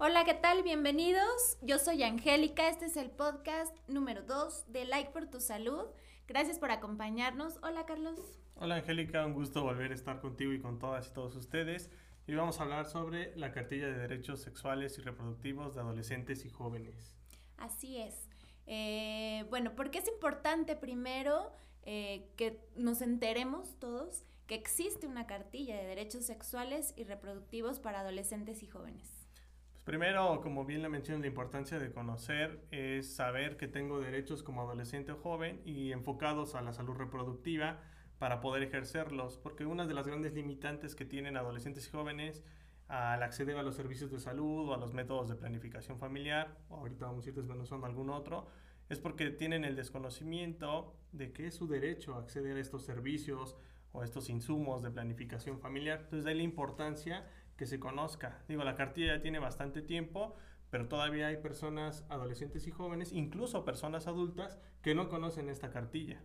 Hola, ¿qué tal? Bienvenidos. Yo soy Angélica. Este es el podcast número 2 de Like por tu Salud. Gracias por acompañarnos. Hola, Carlos. Hola, Angélica. Un gusto volver a estar contigo y con todas y todos ustedes. Y vamos a hablar sobre la cartilla de derechos sexuales y reproductivos de adolescentes y jóvenes. Así es. Eh, bueno, porque es importante primero eh, que nos enteremos todos que existe una cartilla de derechos sexuales y reproductivos para adolescentes y jóvenes. Primero, como bien la mencioné, la importancia de conocer es saber que tengo derechos como adolescente o joven y enfocados a la salud reproductiva para poder ejercerlos, porque una de las grandes limitantes que tienen adolescentes y jóvenes al acceder a los servicios de salud o a los métodos de planificación familiar, ahorita vamos a ir desmenuzando algún otro, es porque tienen el desconocimiento de que es su derecho a acceder a estos servicios o estos insumos de planificación familiar. Entonces, de la importancia que se conozca. Digo, la cartilla ya tiene bastante tiempo, pero todavía hay personas adolescentes y jóvenes, incluso personas adultas, que no conocen esta cartilla.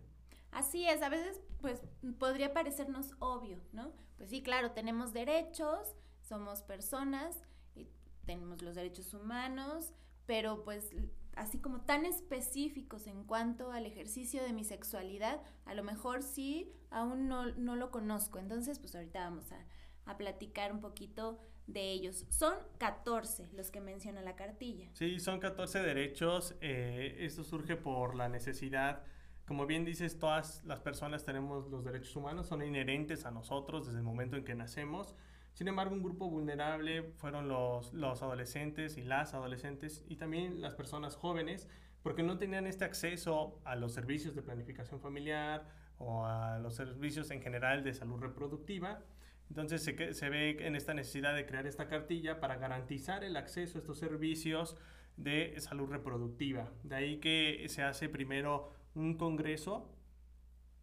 Así es, a veces pues podría parecernos obvio, ¿no? Pues sí, claro, tenemos derechos, somos personas y tenemos los derechos humanos, pero pues así como tan específicos en cuanto al ejercicio de mi sexualidad, a lo mejor sí, aún no, no lo conozco. Entonces, pues ahorita vamos a, a platicar un poquito de ellos. Son 14 los que menciona la cartilla. Sí, son 14 derechos. Eh, esto surge por la necesidad. Como bien dices, todas las personas tenemos los derechos humanos, son inherentes a nosotros desde el momento en que nacemos. Sin embargo, un grupo vulnerable fueron los, los adolescentes y las adolescentes y también las personas jóvenes, porque no tenían este acceso a los servicios de planificación familiar o a los servicios en general de salud reproductiva entonces se, ve en esta necesidad de crear esta cartilla para garantizar el acceso a estos servicios de salud reproductiva. De ahí que se hace primero un congreso.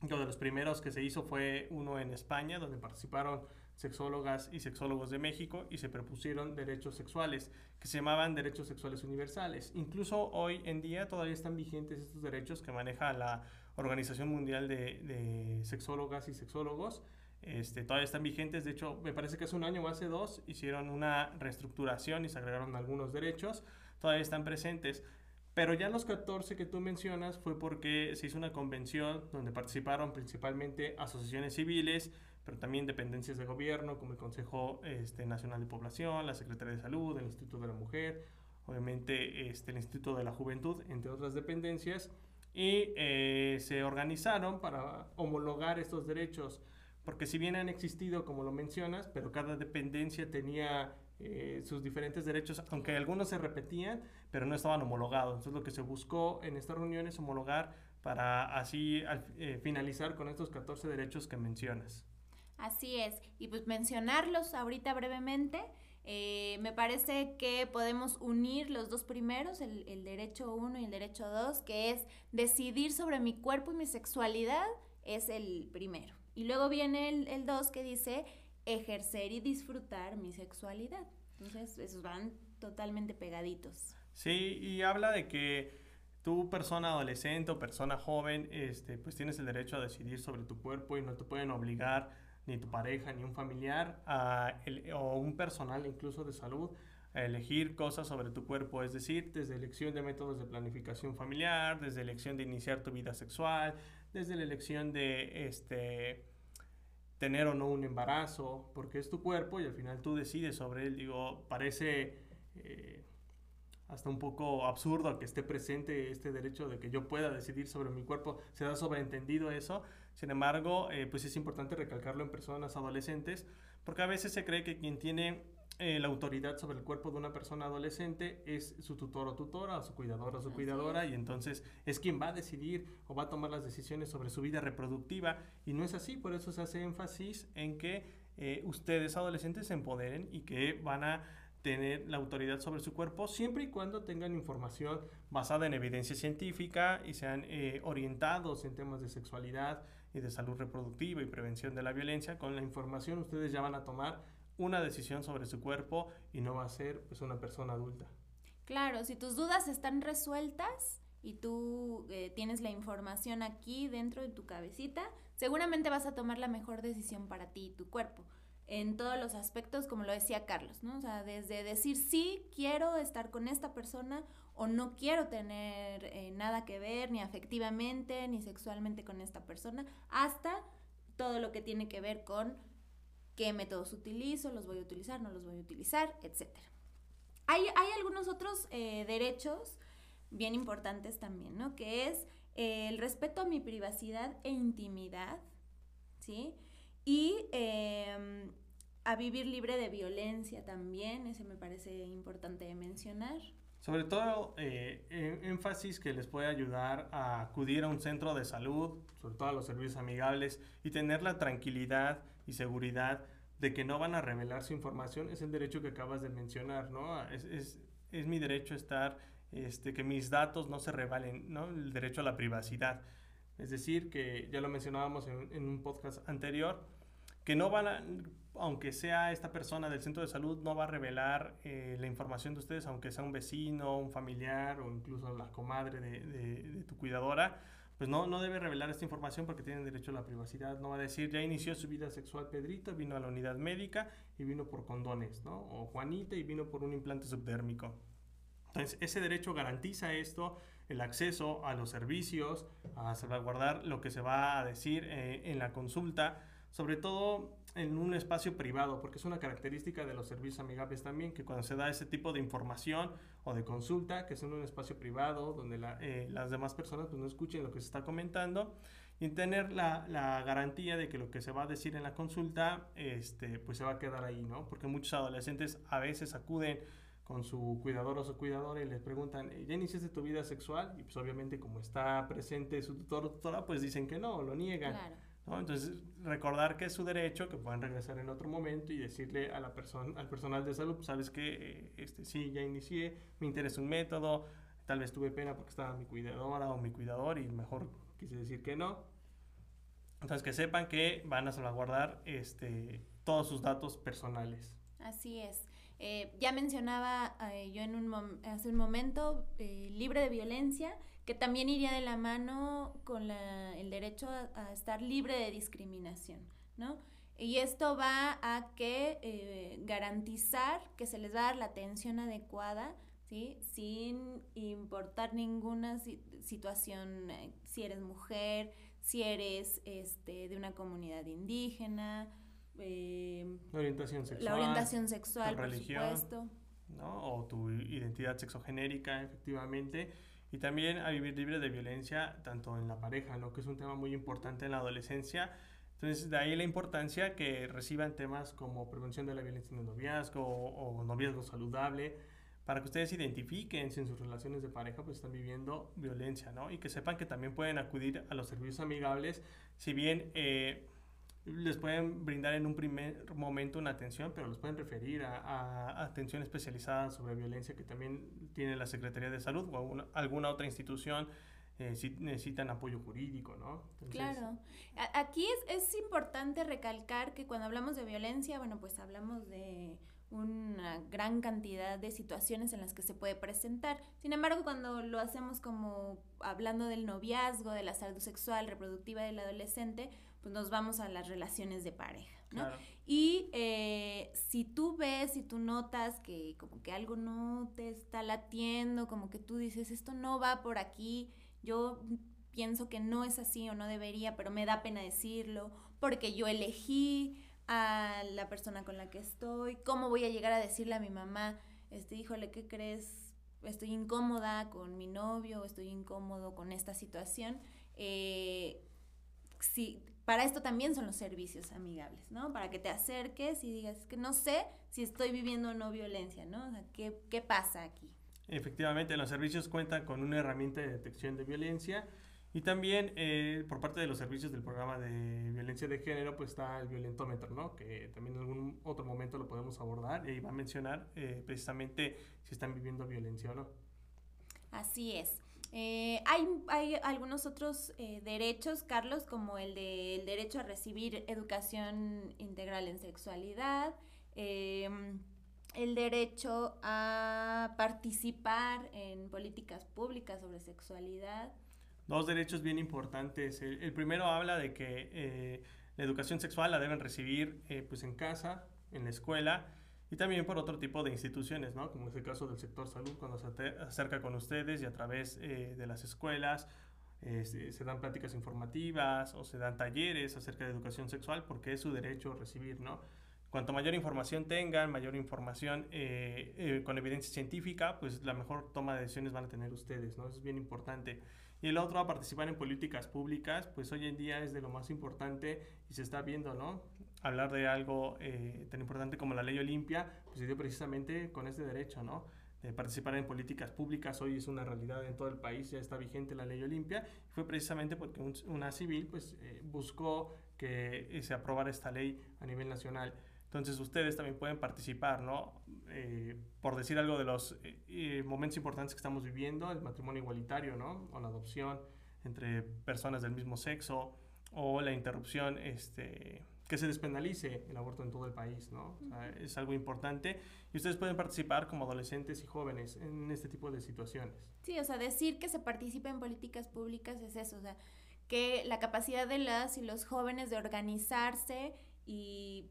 Uno de los primeros que se hizo fue uno en España, donde participaron sexólogas y sexólogos de México y se propusieron derechos sexuales, que se llamaban derechos sexuales universales. Incluso hoy en día todavía están vigentes estos derechos que maneja la Organización Mundial de, de Sexólogas y Sexólogos este, todavía están vigentes, de hecho me parece que hace un año o hace dos hicieron una reestructuración y se agregaron algunos derechos, todavía están presentes. Pero ya los 14 que tú mencionas fue porque se hizo una convención donde participaron principalmente asociaciones civiles, pero también dependencias de gobierno como el Consejo este, Nacional de Población, la Secretaría de Salud, el Instituto de la Mujer, obviamente este, el Instituto de la Juventud, entre otras dependencias, y eh, se organizaron para homologar estos derechos porque si bien han existido, como lo mencionas, pero cada dependencia tenía eh, sus diferentes derechos, aunque algunos se repetían, pero no estaban homologados. Entonces lo que se buscó en estas reuniones es homologar para así eh, finalizar con estos 14 derechos que mencionas. Así es, y pues mencionarlos ahorita brevemente. Eh, me parece que podemos unir los dos primeros, el, el derecho 1 y el derecho 2, que es decidir sobre mi cuerpo y mi sexualidad, es el primero. Y luego viene el 2 que dice ejercer y disfrutar mi sexualidad. Entonces, esos van totalmente pegaditos. Sí, y habla de que tú, persona adolescente o persona joven, este, pues tienes el derecho a decidir sobre tu cuerpo y no te pueden obligar ni tu pareja ni un familiar o un personal incluso de salud a elegir cosas sobre tu cuerpo, es decir, desde elección de métodos de planificación familiar, desde elección de iniciar tu vida sexual, desde la elección de este tener o no un embarazo, porque es tu cuerpo y al final tú decides sobre él. Digo, parece eh, hasta un poco absurdo que esté presente este derecho de que yo pueda decidir sobre mi cuerpo. Se da sobreentendido eso. Sin embargo, eh, pues es importante recalcarlo en personas adolescentes, porque a veces se cree que quien tiene eh, la autoridad sobre el cuerpo de una persona adolescente es su tutor o tutora, o su cuidador o su cuidadora, y entonces es quien va a decidir o va a tomar las decisiones sobre su vida reproductiva, y no es así, por eso se hace énfasis en que eh, ustedes adolescentes se empoderen y que van a tener la autoridad sobre su cuerpo siempre y cuando tengan información basada en evidencia científica y sean eh, orientados en temas de sexualidad y de salud reproductiva y prevención de la violencia. Con la información ustedes ya van a tomar una decisión sobre su cuerpo y no va a ser pues, una persona adulta. Claro, si tus dudas están resueltas y tú eh, tienes la información aquí dentro de tu cabecita, seguramente vas a tomar la mejor decisión para ti y tu cuerpo. en todos los aspectos, como lo decía Carlos, ¿no? O sea, desde decir sí, quiero estar con esta persona o no quiero tener eh, nada que ver ni afectivamente ni sexualmente con esta persona, hasta todo lo que tiene que ver con qué métodos utilizo, los voy a utilizar, no los voy a utilizar, etc. Hay, hay algunos otros eh, derechos bien importantes también, ¿no? Que es eh, el respeto a mi privacidad e intimidad, ¿sí? Y em, a vivir libre de violencia también, ese me parece importante mencionar. Sobre todo, eh, énfasis que les puede ayudar a acudir a un centro de salud, sobre todo a los servicios amigables, y tener la tranquilidad y seguridad de que no van a revelar su información, es el derecho que acabas de mencionar, ¿no? Es, es, es mi derecho estar, este, que mis datos no se revalen, ¿no? El derecho a la privacidad. Es decir, que ya lo mencionábamos en, en un podcast anterior, que no van a, aunque sea esta persona del centro de salud, no va a revelar eh, la información de ustedes, aunque sea un vecino, un familiar o incluso la comadre de, tu cuidadora, pues no, no debe revelar esta información porque tienen derecho a la privacidad. No va a decir, ya inició su vida sexual Pedrito, vino a la unidad médica y vino por condones, ¿no? O Juanita y vino por un implante subdérmico. Entonces, ese derecho garantiza esto, el acceso a los servicios, a salvaguardar lo que se va a decir eh, en la consulta, sobre todo en un espacio privado, porque es una característica de los servicios amigables también, que cuando se da ese tipo de información o de consulta, que es en un espacio privado, donde eh, las demás personas pues, no escuchen lo que se está comentando, y tener la, garantía de que lo que se va a decir en la consulta, este, pues se va a quedar ahí, ¿no? Porque muchos adolescentes a veces acuden con su cuidador o su cuidadora y les preguntan, ¿ya iniciaste tu vida sexual? Y pues obviamente como está presente su tutor o tutora, pues dicen que no, lo niegan. Entonces, recordar que es su derecho, que pueden regresar en otro momento y decirle a la persona, al personal de salud, sabes que eh, este, sí, ya inicié, me interesa un método, tal vez tuve pena porque estaba mi cuidadora o mi cuidador y mejor quise decir que no. Entonces, que sepan que van a salvaguardar este, todos sus datos personales. Así es. Eh, ya mencionaba eh, yo en un hace un momento, libre de violencia que también iría de la mano con el derecho a, estar libre de discriminación, ¿no? Y esto va a que eh, garantizar que se les va a dar la atención adecuada, ¿sí? Sin importar ninguna situación, eh, si eres mujer, si eres este, de una comunidad indígena, eh, la orientación sexual, la orientación sexual, por supuesto. ¿no? O tu identidad sexogenérica, efectivamente y también a vivir libre de violencia, tanto en la pareja, ¿no? que es un tema muy importante en la adolescencia. Entonces, de ahí la importancia que reciban temas como prevención de la violencia en el noviazgo o, noviazgo saludable, para que ustedes identifiquen si en sus relaciones de pareja pues están viviendo violencia, ¿no? Y que sepan que también pueden acudir a los servicios amigables, si bien eh, les pueden brindar en un primer momento una atención, pero los pueden referir a, atención especializada sobre violencia que también tiene la Secretaría de Salud o alguna, otra institución eh, si necesitan apoyo jurídico, ¿no? claro. Aquí es importante recalcar que cuando hablamos de violencia, bueno, pues hablamos de una gran cantidad de situaciones en las que se puede presentar. Sin embargo, cuando lo hacemos como hablando del noviazgo, de la salud sexual, reproductiva del adolescente, pues nos vamos a las relaciones de pareja, ¿no? Y eh, si tú ves, si tú notas que como que algo no te está latiendo, como que tú dices, esto no va por aquí, yo pienso que no es así o no debería, pero me da pena decirlo, porque yo elegí a la persona con la que estoy, cómo voy a llegar a decirle a mi mamá, este, híjole, ¿qué crees? Estoy incómoda con mi novio, estoy incómodo con esta situación. Eh, si, para esto también son los servicios amigables, ¿no? Para que te acerques y digas que no sé si estoy viviendo o no violencia, ¿no? O sea, ¿qué, ¿qué pasa aquí? Efectivamente, los servicios cuentan con una herramienta de detección de violencia y también eh, por parte de los servicios del programa de violencia de género, pues está el violentómetro, ¿no? Que también en algún otro momento lo podemos abordar y va a mencionar eh, precisamente si están viviendo violencia o no. Así es. Eh, hay, algunos otros eh, derechos, Carlos, como el del derecho a recibir educación integral en sexualidad, em, el derecho a participar en políticas públicas sobre sexualidad. Dos derechos bien importantes. El, primero habla de que eh, La educación sexual la deben recibir eh, pues en casa, en la escuela y también por otro tipo de instituciones, ¿no? como es el caso del sector salud, cuando se acerca con ustedes y a través eh, de las escuelas eh, se, dan pláticas informativas o se dan talleres acerca de educación sexual porque es su derecho recibir, ¿no? Cuanto mayor información tengan, mayor información con evidencia científica, pues la mejor toma de decisiones van a tener ustedes, ¿no? Eso es bien importante. Y el otro, a participar en políticas públicas, pues hoy en día es de lo más importante y se está viendo, ¿no? Hablar de algo eh, tan importante como la ley Olimpia, pues se dio precisamente con este derecho, ¿no? De participar en políticas públicas, hoy es una realidad en todo el país, ya está vigente la ley Olimpia, fue precisamente porque una civil, pues, eh, buscó que se aprobara esta ley a nivel nacional. Entonces ustedes también pueden participar, ¿no? Eh, por decir algo de los eh, eh, momentos importantes que estamos viviendo, el matrimonio igualitario, ¿no? O la adopción entre personas del mismo sexo, o la interrupción, este, que se despenalice el aborto en todo el país, ¿no? O sea, es algo importante y ustedes pueden participar como adolescentes y jóvenes en este tipo de situaciones. Sí, o sea, decir que se participe en políticas públicas es eso, o sea, que la capacidad de las y los jóvenes de organizarse y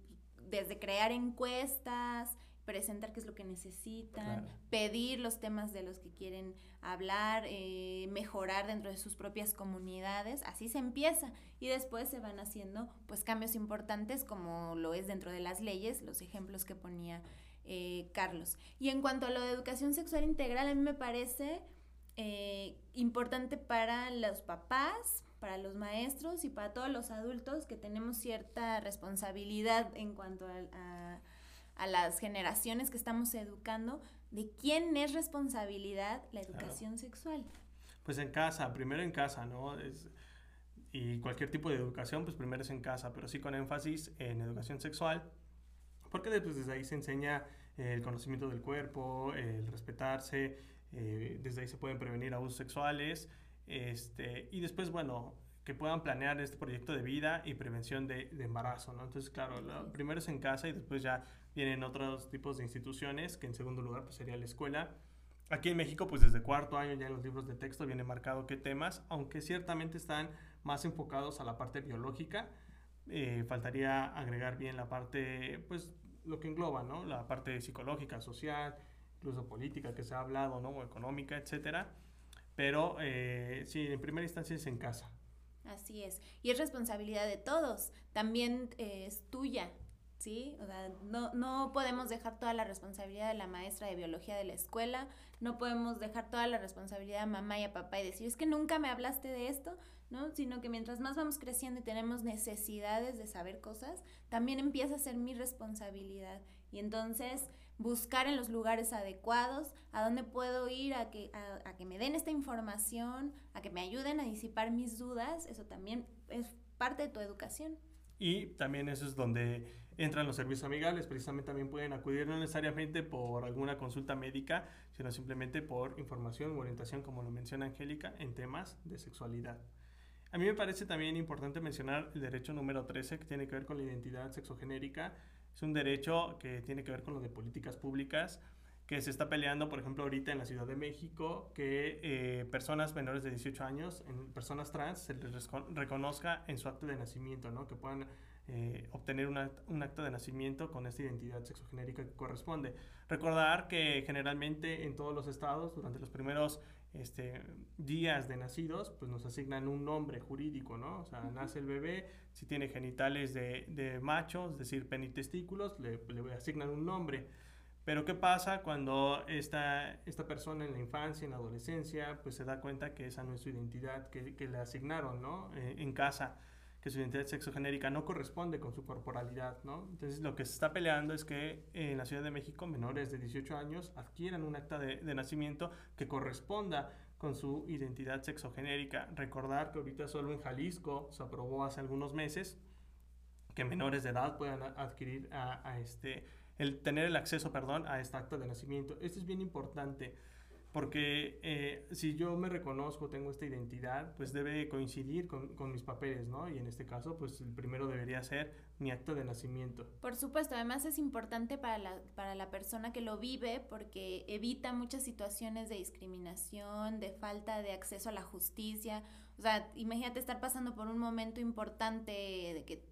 desde crear encuestas, presentar qué es lo que necesitan, pedir los temas de los que quieren hablar, eh, mejorar dentro de sus propias comunidades, así se empieza y después se van haciendo pues cambios importantes como lo es dentro de las leyes, los ejemplos que ponía eh, Carlos. Y en cuanto a lo de educación sexual integral, a mí me parece eh, importante para los papás, para los maestros y para todos los adultos que tenemos cierta responsabilidad en cuanto a, las generaciones que estamos educando, de quién es responsabilidad la educación sexual. Pues en casa, primero en casa, ¿no? Es, y cualquier tipo de educación, pues primero es en casa, pero sí con énfasis en educación sexual, porque después desde ahí se enseña el conocimiento del cuerpo, el respetarse, eh, desde ahí se pueden prevenir abusos sexuales este, y después, bueno, que puedan planear este proyecto de vida y prevención de, embarazo, ¿no? Entonces, claro, primero es en casa y después ya vienen otros tipos de instituciones, que en segundo lugar pues sería la escuela. Aquí en México, pues desde cuarto año ya en los libros de texto viene marcado qué temas, aunque ciertamente están más enfocados a la parte biológica, eh, faltaría agregar bien la parte, pues lo que engloba, ¿no? La parte psicológica, social, incluso política que se ha hablado, ¿no? O económica, etcétera pero eh, sí, en primera instancia es en casa. Así es. Y es responsabilidad de todos. También eh, es tuya, ¿sí? O sea, no, no podemos dejar toda la responsabilidad de la maestra de biología de la escuela, no podemos dejar toda la responsabilidad a mamá y a papá y decir, es que nunca me hablaste de esto, ¿no? Sino que mientras más vamos creciendo y tenemos necesidades de saber cosas, también empieza a ser mi responsabilidad. Y entonces buscar en los lugares adecuados, a dónde puedo ir a que, a, que me den esta información, a que me ayuden a disipar mis dudas, eso también es parte de tu educación. Y también eso es donde entran los servicios amigables, precisamente también pueden acudir no necesariamente por alguna consulta médica, sino simplemente por información o orientación, como lo menciona Angélica, en temas de sexualidad. A mí me parece también importante mencionar el derecho número 13, que tiene que ver con la identidad sexogenérica, es un derecho que tiene que ver con lo de políticas públicas, que se está peleando, por ejemplo, ahorita en la Ciudad de México, que eh, personas menores de 18 años, en personas trans, se les reconozca en su acto de nacimiento, ¿no? Que puedan eh, obtener un acto de nacimiento con esta identidad sexogenérica que corresponde. Recordar que generalmente en todos los estados, durante los primeros este, días de nacidos, pues nos asignan un nombre jurídico, ¿no? O sea, nace el bebé, si tiene genitales de, de macho, es decir, penitestículos, le, le asignan un nombre. Pero ¿qué pasa cuando esta, esta persona en la infancia, en la adolescencia, pues se da cuenta que esa no es su identidad que, que le asignaron, ¿no? Eh, en casa que su identidad sexogenérica no corresponde con su corporalidad, ¿no? Entonces lo que se está peleando es que en la Ciudad de México menores de 18 años adquieran un acta de, de nacimiento que corresponda con su identidad sexogenérica. Recordar que ahorita solo en Jalisco se aprobó hace algunos meses que menores de edad puedan adquirir a, a este, el tener el acceso, perdón, a esta acta de nacimiento. Esto es bien importante porque eh, si yo me reconozco, tengo esta identidad, pues debe coincidir con, mis papeles, ¿no? Y en este caso, pues el primero debería ser mi acto de nacimiento. Por supuesto, además es importante para la, para la persona que lo vive porque evita muchas situaciones de discriminación, de falta de acceso a la justicia. O sea, imagínate estar pasando por un momento importante de que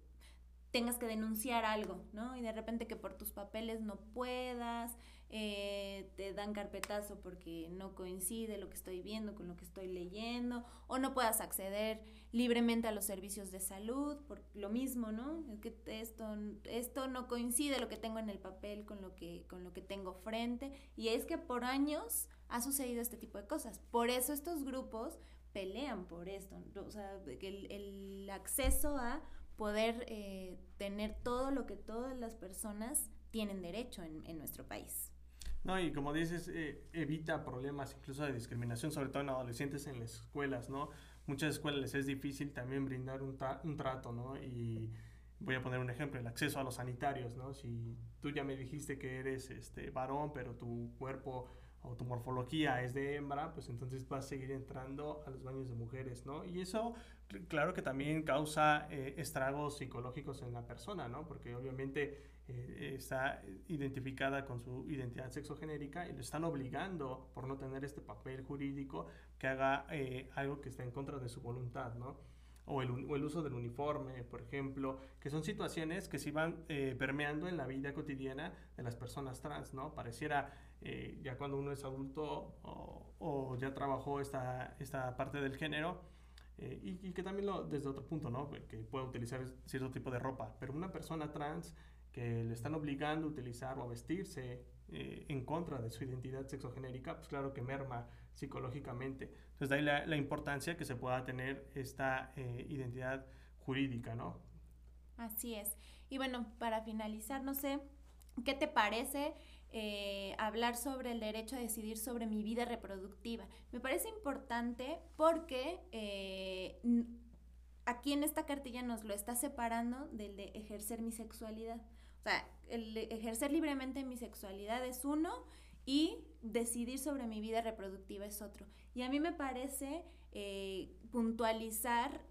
tengas que denunciar algo, ¿no? Y de repente que por tus papeles no puedas, eh, te dan carpetazo porque no coincide lo que estoy viendo con lo que estoy leyendo, o no puedas acceder libremente a los servicios de salud, por lo mismo, ¿no? Es que esto, esto no coincide lo que tengo en el papel con lo que, con lo que tengo frente, y es que por años ha sucedido este tipo de cosas. Por eso estos grupos pelean por esto, o sea, el, el acceso a poder eh, tener todo lo que todas las personas tienen derecho en, en nuestro país. No, y como dices, eh, evita problemas incluso de discriminación, sobre todo en adolescentes en las escuelas, ¿no? Muchas escuelas les es difícil también brindar un, un trato, ¿no? Y voy a poner un ejemplo, el acceso a los sanitarios, ¿no? Si tú ya me dijiste que eres este varón, pero tu cuerpo o tu morfología es de hembra, pues entonces vas a seguir entrando a los baños de mujeres, ¿no? Y eso, claro que también causa eh, estragos psicológicos en la persona, ¿no? Porque obviamente eh, está identificada con su identidad sexogenérica y lo están obligando, por no tener este papel jurídico, que haga eh, algo que esté en contra de su voluntad, ¿no? O el, o uso del uniforme, por ejemplo, que son situaciones que se van permeando en la vida cotidiana de las personas trans, ¿no? Pareciera eh, ya cuando uno es adulto o, ya trabajó esta, esta parte del género, eh, y, que también lo, desde otro punto, ¿no? Que puede utilizar cierto tipo de ropa, pero una persona trans que le están obligando a utilizar o a vestirse eh, en contra de su identidad sexogenérica, pues claro que merma psicológicamente. Entonces de ahí la, importancia que se pueda tener esta identidad jurídica, ¿no? Así es. Y bueno, para finalizar, no sé, ¿qué te parece eh, hablar sobre el derecho a decidir sobre mi vida reproductiva. Me parece importante porque eh, aquí en esta cartilla nos lo está separando del de ejercer mi sexualidad. O sea, el ejercer libremente mi sexualidad es uno y decidir sobre mi vida reproductiva es otro. Y a mí me parece eh, puntualizar,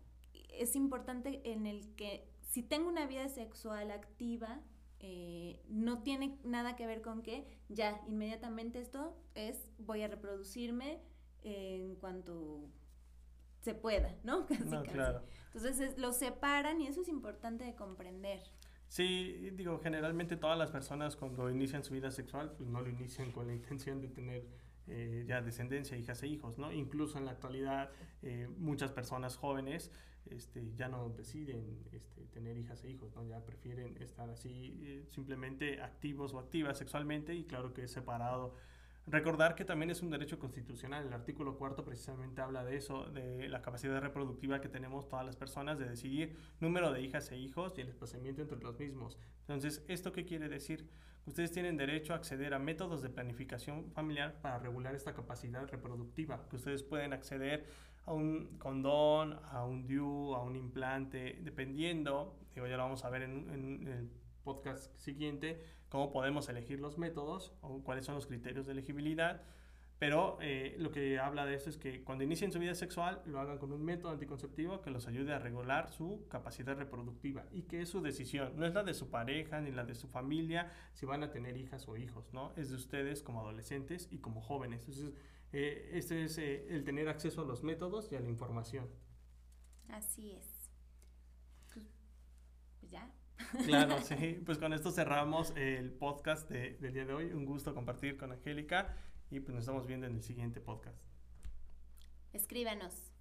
es importante en el que si tengo una vida sexual activa, eh, no tiene nada que ver con que ya inmediatamente esto es voy a reproducirme en cuanto se pueda, ¿no? Casi, Entonces lo separan y eso es importante de comprender. Sí, digo, generalmente todas las personas cuando inician su vida sexual, pues no lo inician con la intención de tener eh, ya descendencia, hijas e hijos, ¿no? Incluso en la actualidad, eh, muchas personas jóvenes este, ya no deciden este, tener hijas e hijos, ¿no? ya prefieren estar así eh, simplemente activos o activas sexualmente y claro que es separado. Recordar que también es un derecho constitucional, el artículo cuarto precisamente habla de eso, de la capacidad reproductiva que tenemos todas las personas de decidir número de hijas e hijos y el desplazamiento entre los mismos. Entonces, ¿esto qué quiere decir? Ustedes tienen derecho a acceder a métodos de planificación familiar para regular esta capacidad reproductiva, que ustedes pueden acceder a un condón, a un DIU, a un implante, dependiendo, digo, ya lo vamos a ver en, en, el podcast siguiente, cómo podemos elegir los métodos o cuáles son los criterios de elegibilidad. Pero eh, lo que habla de esto es que cuando inicien su vida sexual lo hagan con un método anticonceptivo que los ayude a regular su capacidad reproductiva y que es su decisión, no es la de su pareja ni la de su familia si van a tener hijas o hijos, ¿no? Es de ustedes como adolescentes y como jóvenes. Entonces, eh, este es eh, el tener acceso a los métodos y a la información. Así es. Pues, pues ya. Claro, sí. Pues con esto cerramos el podcast de, del día de hoy. Un gusto compartir con Angélica y pues nos estamos viendo en el siguiente podcast. Escríbanos.